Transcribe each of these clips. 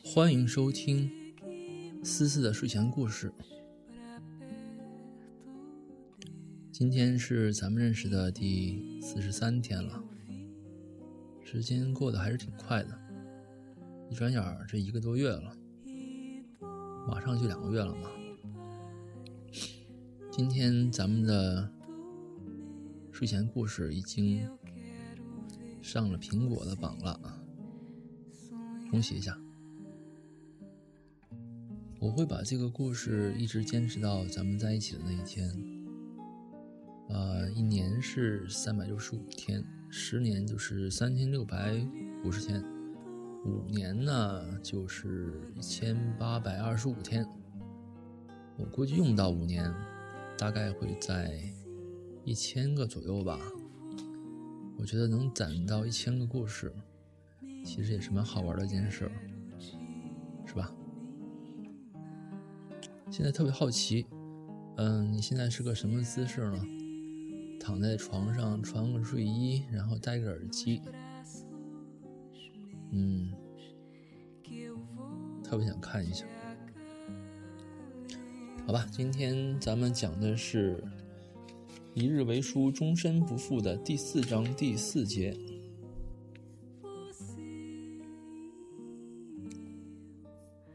欢迎收听思思的睡前故事。今天是咱们认识的第四十三天了，时间过得还是挺快的，一转眼这一个多月了，马上就两个月了嘛。今天咱们的睡前故事已经上了苹果的榜了啊，恭喜一下！我会把这个故事一直坚持到咱们在一起的那一天。呃，一年是三百六十五天，十年就是三千六百五十天，五年呢就是一千八百二十五天。我估计用不到五年。大概会在一千个左右吧。我觉得能攒到一千个故事，其实也是蛮好玩的一件事，现在特别好奇，嗯，你现在是个什么姿势呢？躺在床上，穿个睡衣，然后戴个耳机，嗯，特别想看一下。好吧，今天咱们讲的是“一日为书，终身不负”的第四章第四节。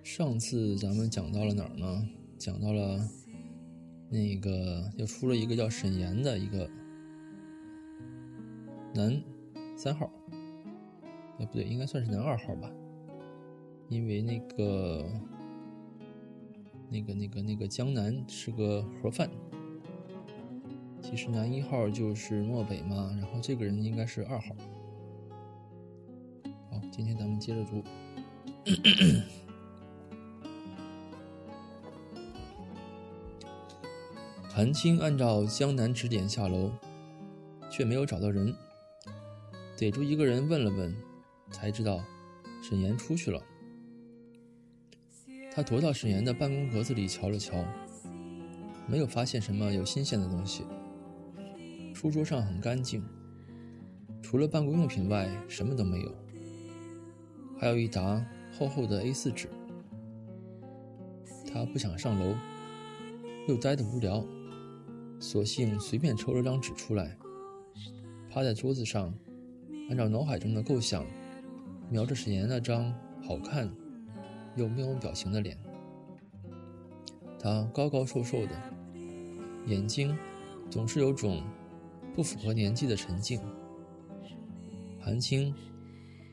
上次咱们讲到了哪儿呢？讲到了那个又出了一个叫沈岩的一个男三号，哎不对，应该算是男二号吧，因为那个。那个、那个、那个江南是个盒饭，其实男一号就是漠北嘛，然后这个人应该是二号。好，今天咱们接着读。韩青按照江南指点下楼，却没有找到人，逮住一个人问了问，才知道沈岩出去了。他踱到沈岩的办公格子里瞧了瞧，没有发现什么有新鲜的东西。书桌上很干净，除了办公用品外什么都没有，还有一沓厚厚的 A4 纸。他不想上楼，又呆得无聊，索性随便抽了张纸出来，趴在桌子上，按照脑海中的构想，瞄着沈岩那张好看。又面无表情的脸，他高高瘦瘦的，眼睛总是有种不符合年纪的沉静。韩青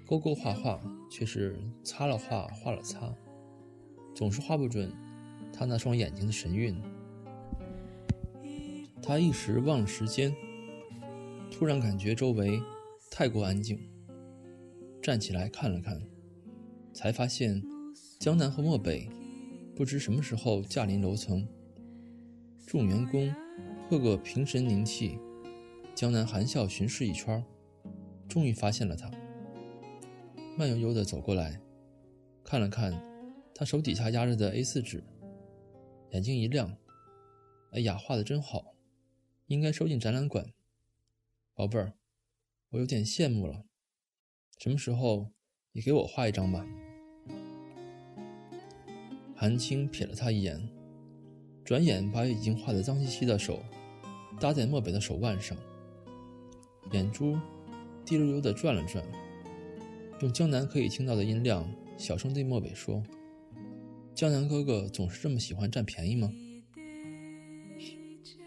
勾勾画画，却是擦了画，画了擦，总是画不准他那双眼睛的神韵。他一时忘了时间，突然感觉周围太过安静，站起来看了看，才发现。江南和漠北不知什么时候驾临楼层，众员工个个平神凝气。江南含笑巡视一圈，终于发现了他，慢悠悠地走过来，看了看他手底下压着的 A4 纸，眼睛一亮：“哎呀，画的真好，应该收进展览馆。宝贝儿，我有点羡慕了，什么时候也给我画一张吧。”韩青瞥了他一眼，转眼把已经画得脏兮兮的手搭在漠北的手腕上，眼珠滴溜溜地转了转，用江南可以听到的音量小声对漠北说：“江南哥哥总是这么喜欢占便宜吗？”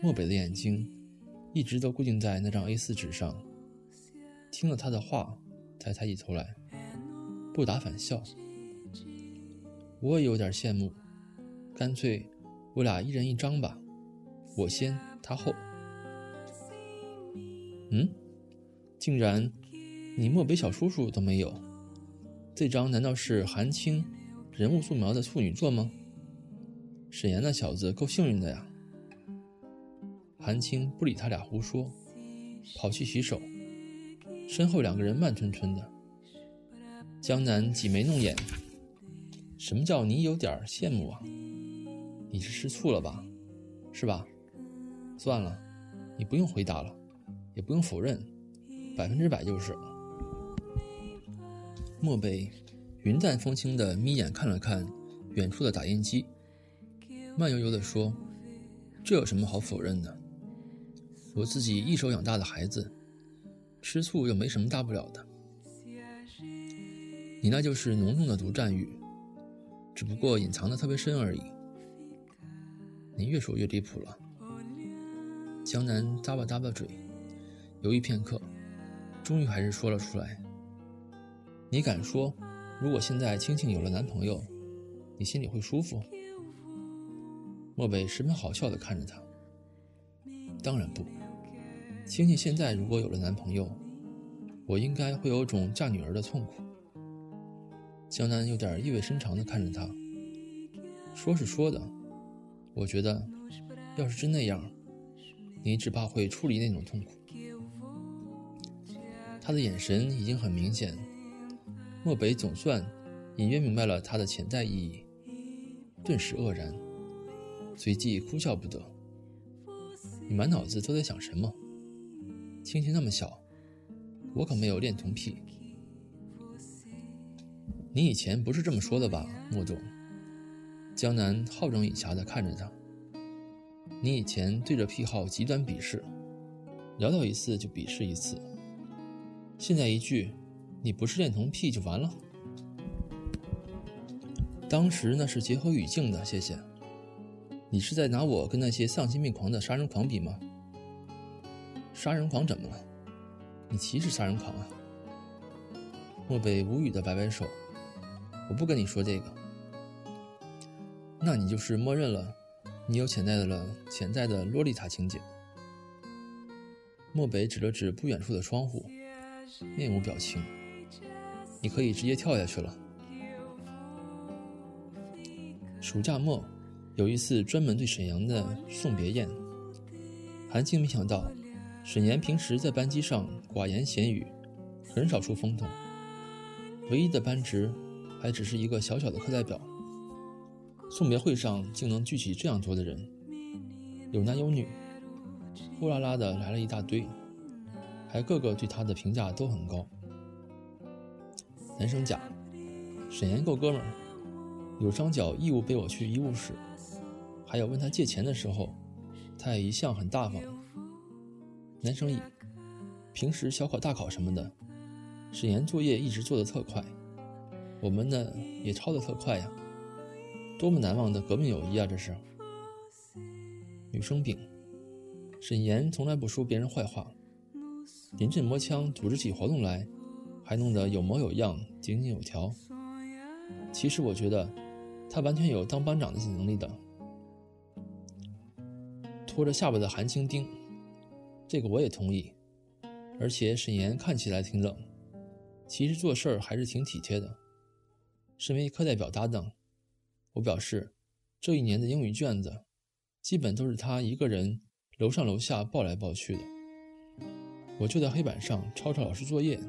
漠北的眼睛一直都固定在那张 A4 纸上，听了他的话，才抬起头来，不打反笑。我也有点羡慕，干脆我俩一人一张吧，我先，他后。嗯，竟然你漠北小叔叔都没有，这张难道是韩青人物素描的处女作吗？沈岩那小子够幸运的呀。韩青不理他俩胡说，跑去洗手，身后两个人慢吞吞的。江南挤眉弄眼。什么叫你有点羡慕啊？你是吃醋了吧？是吧？算了，你不用回答了，也不用否认，百分之百就是了。漠北云淡风轻的眯眼看了看远处的打印机，慢悠悠地说：“这有什么好否认的？我自己一手养大的孩子，吃醋又没什么大不了的。你那就是浓重的独占欲，只不过隐藏的特别深而已。你越说越离谱了。”江南咂巴咂巴嘴，犹豫片刻，终于还是说了出来。你敢说，如果现在青青有了男朋友，你心里会舒服？漠北十分好笑的看着他。当然不，青青现在如果有了男朋友，我应该会有种嫁女儿的痛苦。江南有点意味深长的看着他，说是说的，我觉得，要是真那样，你只怕会处理那种痛苦。他的眼神已经很明显。漠北总算隐约明白了他的潜在意义，顿时愕然，随即哭笑不得。你满脑子都在想什么？青青那么小，我可没有恋童癖。你以前不是这么说的吧，莫总？江南好整以暇的看着他。你以前对着癖好极端鄙视，聊到一次就鄙视一次。现在一句。你不是恋童癖就完了？当时那是结合语境的，谢谢。你是在拿我跟那些丧心病狂的杀人狂比吗？杀人狂怎么了？你歧视杀人狂啊？漠北无语的摆摆手，我不跟你说这个。那你就是默认了，你有潜在的了潜在的洛丽塔情节。漠北指了指不远处的窗户，面无表情。你可以直接跳下去了。暑假末，有一次专门对沈阳的送别宴。韩青没想到，沈岩平时在班级上寡言闲语，很少出风头，唯一的班职还只是一个小小的课代表。送别会上竟能聚起这样多的人，有男有女，呼啦啦的来了一大堆，还个个对他的评价都很高。男生甲，沈岩够哥们儿，有双脚义务背我去医务室，还有问他借钱的时候，他也一向很大方。男生乙，平时小考大考什么的，沈岩作业一直做的特快，我们呢也抄的特快呀，多么难忘的革命友谊啊！这是。女生丙，沈岩从来不说别人坏话，临阵磨枪组织起活动来。还弄得有模有样、井井有条。其实我觉得，他完全有当班长的能力的。拖着下巴的韩青丁，这个我也同意。而且沈岩看起来挺冷，其实做事儿还是挺体贴的。身为课代表搭档，我表示，这一年的英语卷子，基本都是他一个人楼上楼下抱来抱去的。我就在黑板上抄抄老师作业。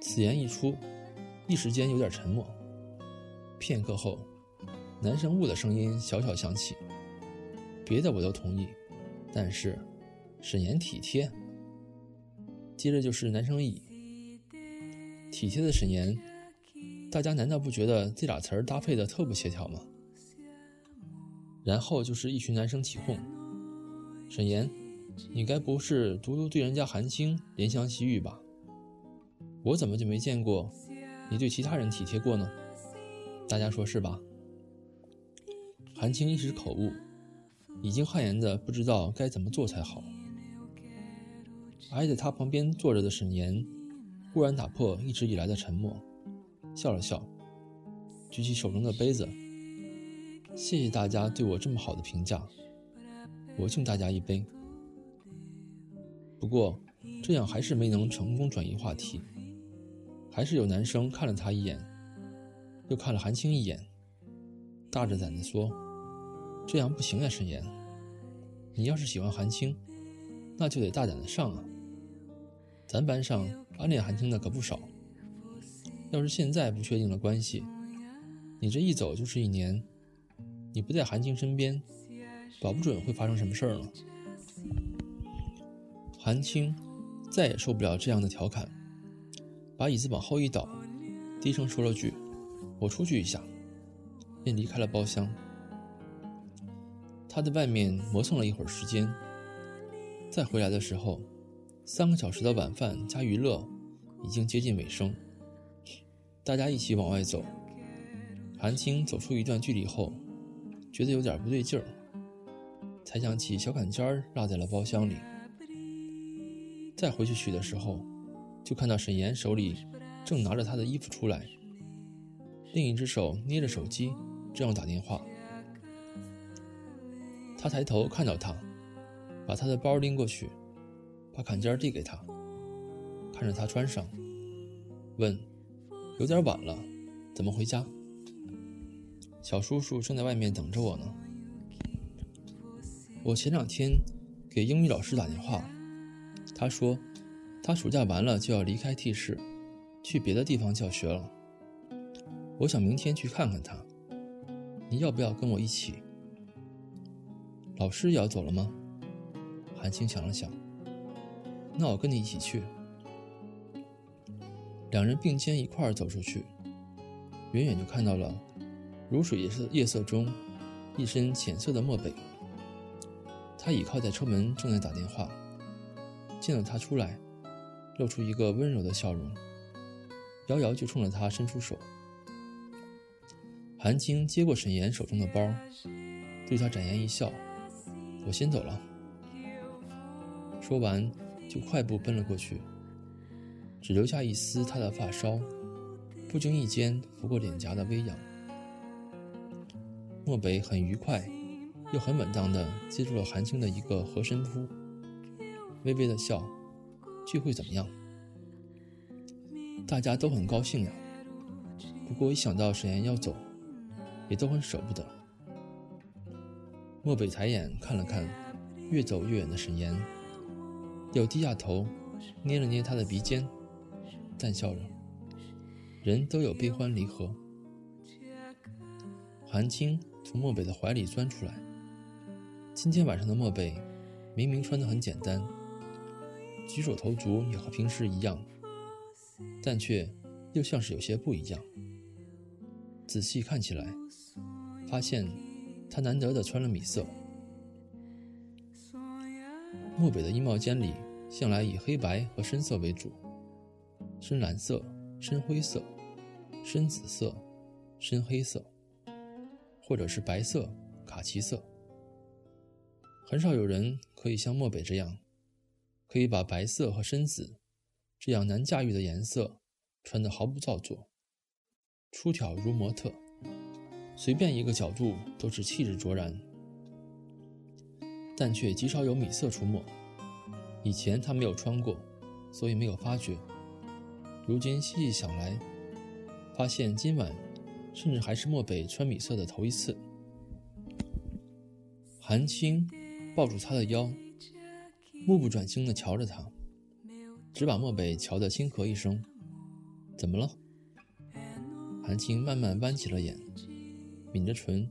此言一出，一时间有点沉默。片刻后，男生物的声音小小响起：“别的我都同意，但是沈岩体贴。”接着就是男生乙：“体贴的沈岩，大家难道不觉得这俩词儿搭配的特不协调吗？”然后就是一群男生起哄：“沈岩，你该不是独独对人家韩青怜香惜玉吧？”我怎么就没见过你对其他人体贴过呢？大家说是吧？韩青一时口误，已经汗颜的不知道该怎么做才好。挨在他旁边坐着的沈岩，忽然打破一直以来的沉默，笑了笑，举起手中的杯子，谢谢大家对我这么好的评价，我敬大家一杯。不过这样还是没能成功转移话题。还是有男生看了他一眼，又看了韩青一眼，大着胆子说：“这样不行呀，沈岩，你要是喜欢韩青，那就得大胆的上啊。咱班上暗恋韩青的可不少。要是现在不确定了关系，你这一走就是一年，你不在韩青身边，保不准会发生什么事儿呢。韩青再也受不了这样的调侃，把椅子往后一倒，低声说了句：“我出去一下。”便离开了包厢。他在外面磨蹭了一会儿时间，再回来的时候，三个小时的晚饭加娱乐已经接近尾声。大家一起往外走，韩青走出一段距离后，觉得有点不对劲儿，才想起小坎肩儿落在了包厢里。再回去取的时候，就看到沈岩手里正拿着他的衣服出来，另一只手捏着手机。正要打电话，他抬头看到他，把他的包拎过去，把坎肩递给他，看着他穿上，问：“有点晚了，怎么回家？”小叔叔正在外面等着我呢。我前两天给英语老师打电话，他说他暑假完了就要离开 T 市，去别的地方教学了。我想明天去看看他。你要不要跟我一起？老师也要走了吗？韩青想了想，那我跟你一起去。两人并肩一块儿走出去，远远就看到了如水夜色夜色中一身浅色的漠北。他倚靠在车门，正在打电话。见到他出来，露出一个温柔的笑容，遥遥就冲着他伸出手。韩青接过沈岩手中的包，对他展颜一笑：“我先走了。”说完，就快步奔了过去，只留下一丝他的发梢，不经意间拂过脸颊的微扬。漠北很愉快，又很稳当的接住了韩青的一个合身扑，微微的笑：“聚会怎么样？”大家都很高兴呀。不过一想到沈岩要走，也都很舍不得。漠北抬眼看了看越走越远的沈岩，又低下头捏了捏他的鼻尖，淡笑着：“人都有悲欢离合。”韩青从漠北的怀里钻出来。今天晚上的漠北明明穿得很简单，举手投足也和平时一样，但却又像是有些不一样。仔细看起来。发现他难得的穿了米色。漠北的衣帽间里向来以黑白和深色为主，深蓝色、深灰色、深紫色、深黑色，或者是白色、卡其色。很少有人可以像漠北这样，可以把白色和深紫这样难驾驭的颜色穿得毫不造作，出挑如模特。随便一个角度都是气质卓然，但却极少有米色出没。以前他没有穿过，所以没有发觉。如今细细想来，发现今晚甚至还是漠北穿米色的头一次。韩青抱住他的腰，目不转睛地瞧着他，只把漠北瞧得轻咳一声：“怎么了？”韩青慢慢弯起了眼。抿着唇，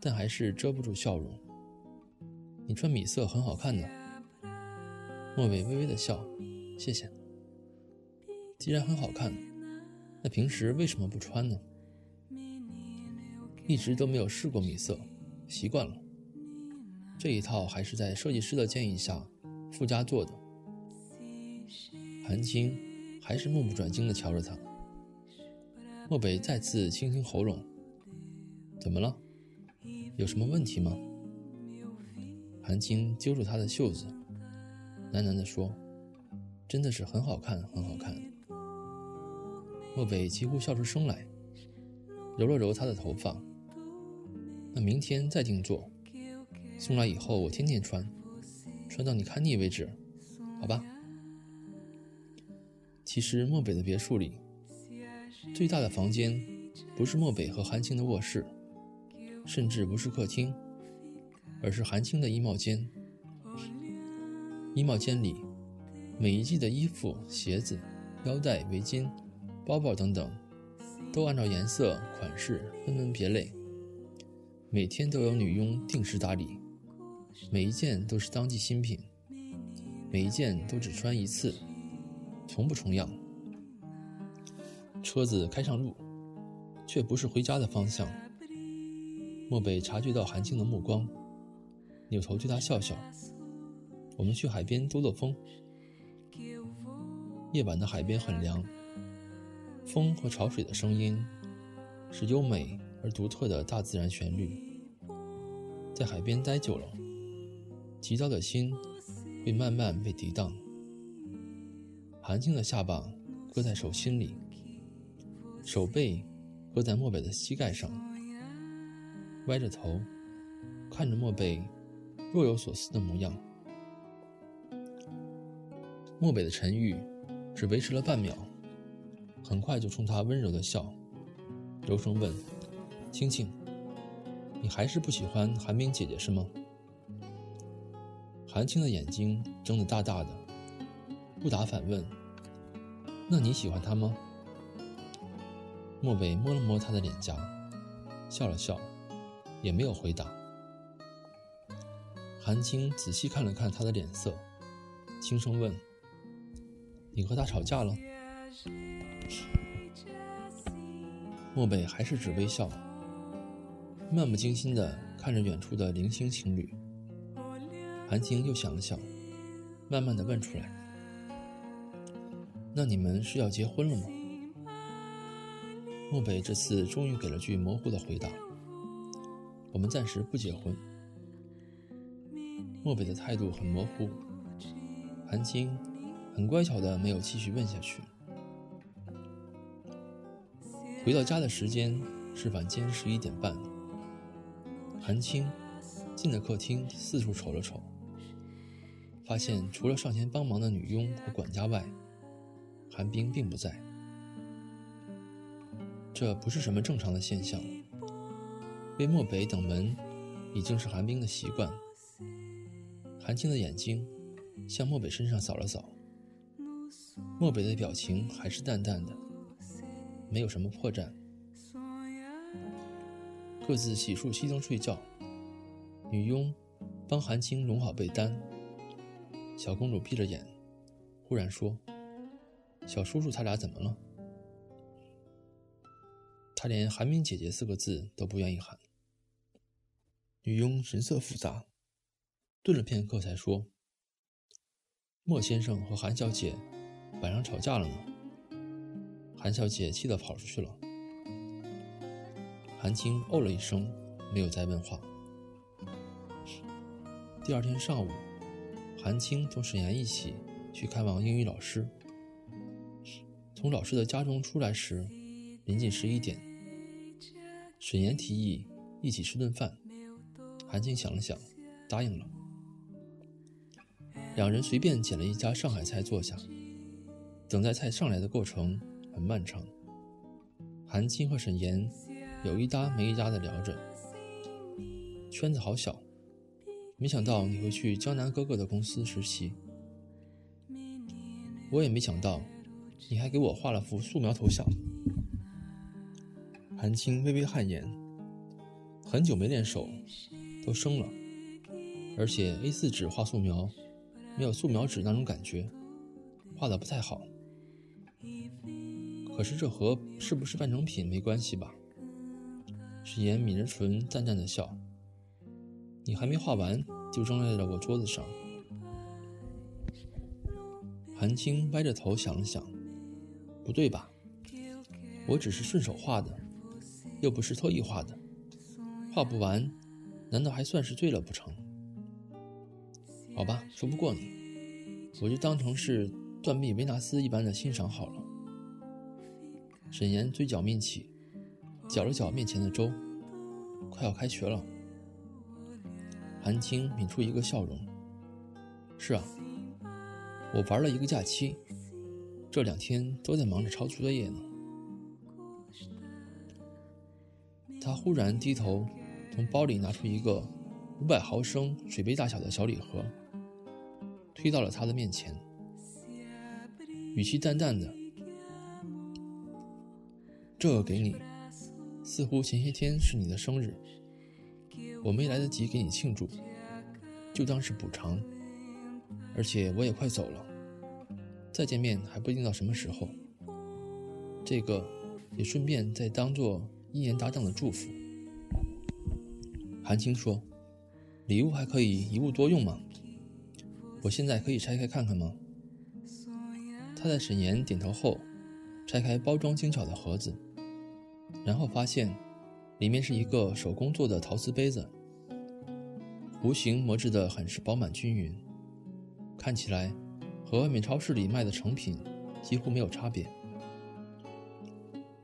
但还是遮不住笑容。你穿米色很好看的。莫北微微的笑，谢谢。既然很好看，那平时为什么不穿呢？一直都没有试过米色，习惯了。这一套还是在设计师的建议下附加做的。韩青还是目不转睛地瞧着他。莫北再次清清喉咙。怎么了？有什么问题吗？韩青揪住他的袖子，喃喃地说：“真的是很好看，很好看。”漠北几乎笑出声来，揉了揉他的头发。那明天再定做，送来以后我天天穿，穿到你看腻为止，好吧？其实漠北的别墅里，最大的房间不是漠北和韩青的卧室。甚至不是客厅，而是韩青的衣帽间。衣帽间里，每一季的衣服、鞋子、腰带、围巾、包包等等，都按照颜色、款式分门别类。每天都有女佣定时打理，每一件都是当季新品，每一件都只穿一次，从不重样。车子开上路，却不是回家的方向。漠北察觉到韩青的目光，扭头对他笑笑：“我们去海边兜兜风。”夜晚的海边很凉，风和潮水的声音是优美而独特的大自然旋律。在海边待久了，急躁的心会慢慢被涤荡。韩青的下巴搁在手心里。手背搁在漠北的膝盖上，歪着头看着漠北若有所思的模样。漠北的沉郁只维持了半秒，很快就冲他温柔的笑，柔声问：“青青，你还是不喜欢寒冰姐姐是吗？”韩青的眼睛睁得大大的，不答反问：“那你喜欢她吗？”漠北摸了摸她的脸颊，笑了笑，也没有回答。韩青仔细看了看他的脸色，轻声问：“你和他吵架了？”漠北还是只微笑，漫不经心地看着远处的零星情侣。韩青又想了想，慢慢地问出来：“那你们是要结婚了吗？”漠北这次终于给了句模糊的回答：“我们暂时不结婚。”漠北的态度很模糊，韩青很乖巧的没有继续问下去。回到家的时间是晚间十一点半，韩青进了客厅，四处瞅了瞅，发现除了上前帮忙的女佣和管家外，韩冰并不在。这不是什么正常的现象。被漠北等门，已经是韩冰的习惯。韩青的眼睛向漠北身上扫了扫，漠北的表情还是淡淡的，没有什么破绽。各自洗漱、熄灯、睡觉。女佣帮韩青拢好被单。小公主闭着眼，忽然说：“小叔叔，他俩怎么了？”他连“寒冰姐姐”四个字都不愿意喊。女佣神色复杂，顿了片刻才说：“莫先生和韩小姐晚上吵架了呢。”韩小姐气得跑出去了。韩青哦了一声，没有再问话。第二天上午，韩青同沈岩一起去看望英语老师。从老师的家中出来时，临近十一点。沈岩提议一起吃顿饭，韩青想了想，答应了。两人随便捡了一家上海菜坐下，等待菜上来的过程很漫长。韩青和沈岩有一搭没一搭的聊着，圈子好小，没想到你会去江南哥哥的公司实习，我也没想到，你还给我画了幅素描头像。韩青微微汗颜，很久没练手，都生了，而且 A4 纸画素描，没有素描纸那种感觉，画的不太好。可是这和是不是半成品没关系吧？沈岩抿着唇，淡淡的笑。你还没画完，就扔在了我桌子上。韩青歪着头想了想，不对吧？我只是顺手画的。又不是特意画的，画不完，难道还算是醉了不成？好吧，说不过你，我就当成是断臂维纳斯一般的欣赏好了。沈岩嘴角抿起，搅了搅面前的粥，快要开学了。韩青抿出一个笑容。是啊，我玩了一个假期，这两天都在忙着抄作业呢。他忽然低头，从包里拿出一个五百毫升水杯大小的小礼盒，推到了他的面前，语气淡淡的：“这个给你，似乎前些天是你的生日，我没来得及给你庆祝，就当是补偿。而且我也快走了，再见面还不一定到什么时候。这个也顺便再当做一年搭档的祝福。韩青说：“礼物还可以一物多用吗？我现在可以拆开看看吗？”他在沈岩点头后，拆开包装精巧的盒子，然后发现里面是一个手工做的陶瓷杯子，弧形磨制的很是饱满均匀，看起来和外面超市里卖的成品几乎没有差别。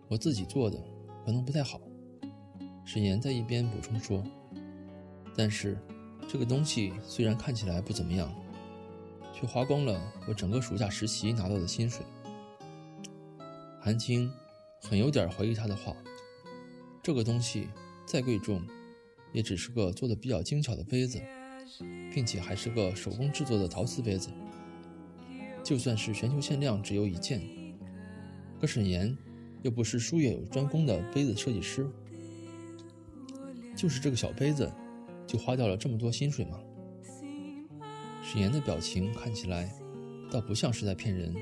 我自己做的可能不太好，沈岩在一边补充说。但是，这个东西虽然看起来不怎么样，却花光了我整个暑假实习拿到的薪水。韩青很有点怀疑他的话，这个东西再贵重，也只是个做的比较精巧的杯子，并且还是个手工制作的陶瓷杯子。就算是全球限量只有一件，可沈岩又不是术业有专攻的杯子设计师，就是这个小杯子。就花掉了这么多薪水吗？沈岩的表情看起来，倒不像是在骗人，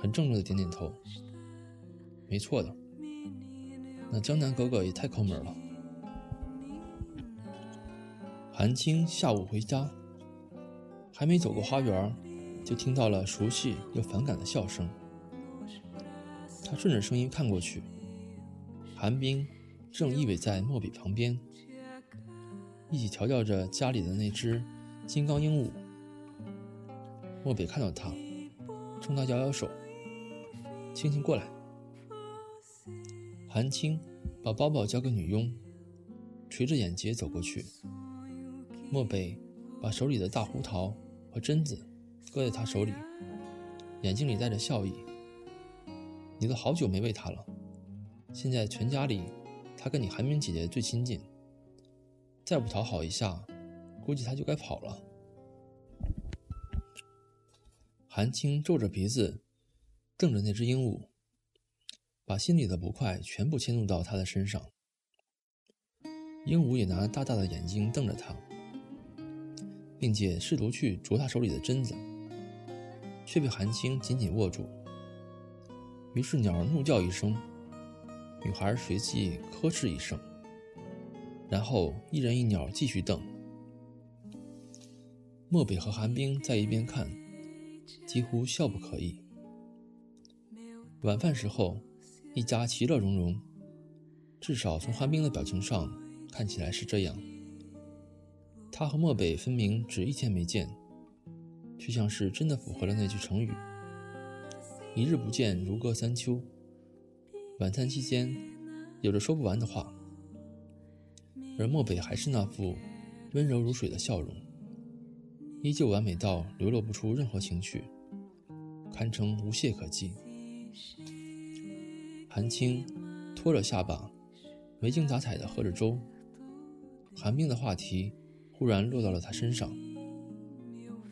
很郑重的点点头。没错的，那江南哥哥也太抠门了。韩青下午回家，还没走过花园，就听到了熟悉又反感的笑声。他顺着声音看过去，韩冰正依偎在墨笔旁边。一起调教着家里的那只金刚鹦鹉。漠北看到他，冲他摇摇手：“青青过来。”韩青把包包交给女佣，垂着眼睫走过去。漠北把手里的大胡桃和榛子搁在他手里，眼睛里带着笑意：“你都好久没喂它了，现在全家里，它跟你韩冰姐姐最亲近。”再不讨好一下，估计他就该跑了。韩青皱着鼻子，瞪着那只鹦鹉，把心里的不快全部迁怒到他的身上。鹦鹉也拿大大的眼睛瞪着他，并且试图去啄他手里的榛子，却被韩青紧紧握住。于是鸟儿怒叫一声，女孩随即呵斥一声。然后一人一鸟继续瞪。漠北和寒冰在一边看，几乎笑不可以。晚饭时候，一家其乐融融，至少从寒冰的表情上看起来是这样。他和漠北分明只一天没见，却像是真的符合了那句成语：“一日不见，如隔三秋。”晚餐期间，有着说不完的话。而漠北还是那副温柔如水的笑容，依旧完美到流露不出任何情绪，堪称无懈可击。韩青托着下巴，没精打采地喝着粥。韩冰的话题忽然落到了他身上：“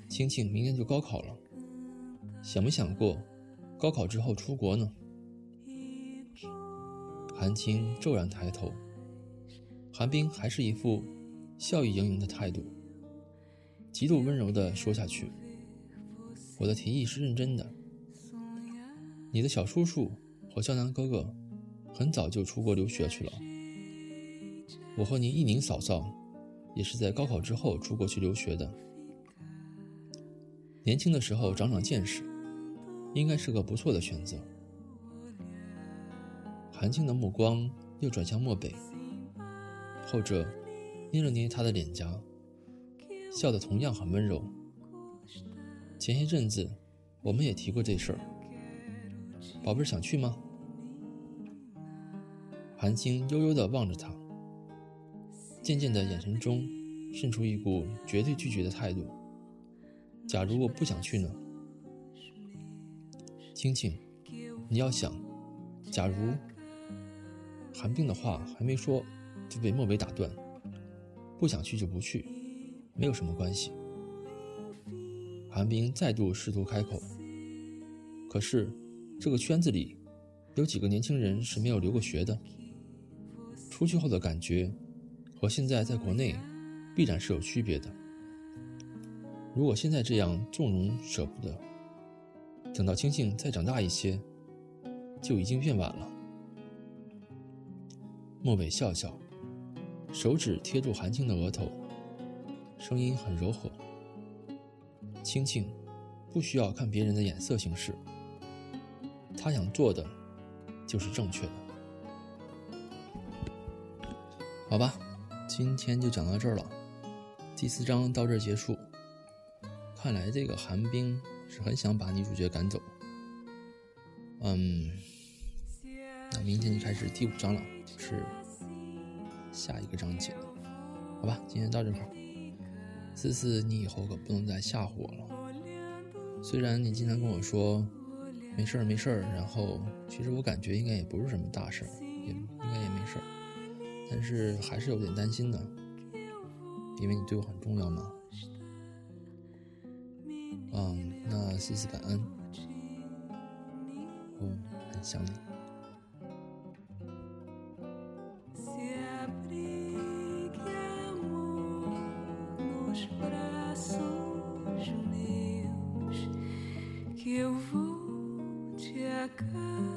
青青明年就高考了，想没想过高考之后出国呢？”韩青骤然抬头。韩冰还是一副笑意盈盈的态度，极度温柔的说下去：“我的提议是认真的。你的小叔叔和江南哥哥很早就出国留学去了。我和您一宁嫂嫂也是在高考之后出国去留学的。年轻的时候长长见识，应该是个不错的选择。”韩青的目光又转向漠北。后者捏了捏他的脸颊，笑得同样很温柔。前些阵子，我们也提过这事儿。宝贝儿想去吗？韩青悠悠地望着他，渐渐的眼神中渗出一股绝对拒绝的态度。假如我不想去呢？青青，你要想，假如……韩冰的话还没说。就被莫北打断，不想去就不去，没有什么关系。韩冰再度试图开口，可是这个圈子里有几个年轻人是没有留过学的，出去后的感觉和现在在国内必然是有区别的。如果现在这样纵容舍不得，等到青青再长大一些，就已经变晚了。莫北笑笑，手指贴住韩青的额头，声音很柔和。青青，不需要看别人的眼色行事。他想做的，就是正确的。好吧，今天就讲到这儿了。第四章到这儿结束。看来这个寒冰是很想把女主角赶走。嗯，那明天就开始第五章了，是下一个章节。好吧，今天到这块儿。思思，你以后可不能再吓唬我了。虽然你经常跟我说没事儿没事儿，然后其实我感觉应该也不是什么大事儿，也应该也没事儿，但是还是有点担心的，因为你对我很重要嘛。嗯，那思思感恩，我很想你。Que eu vou te acabar.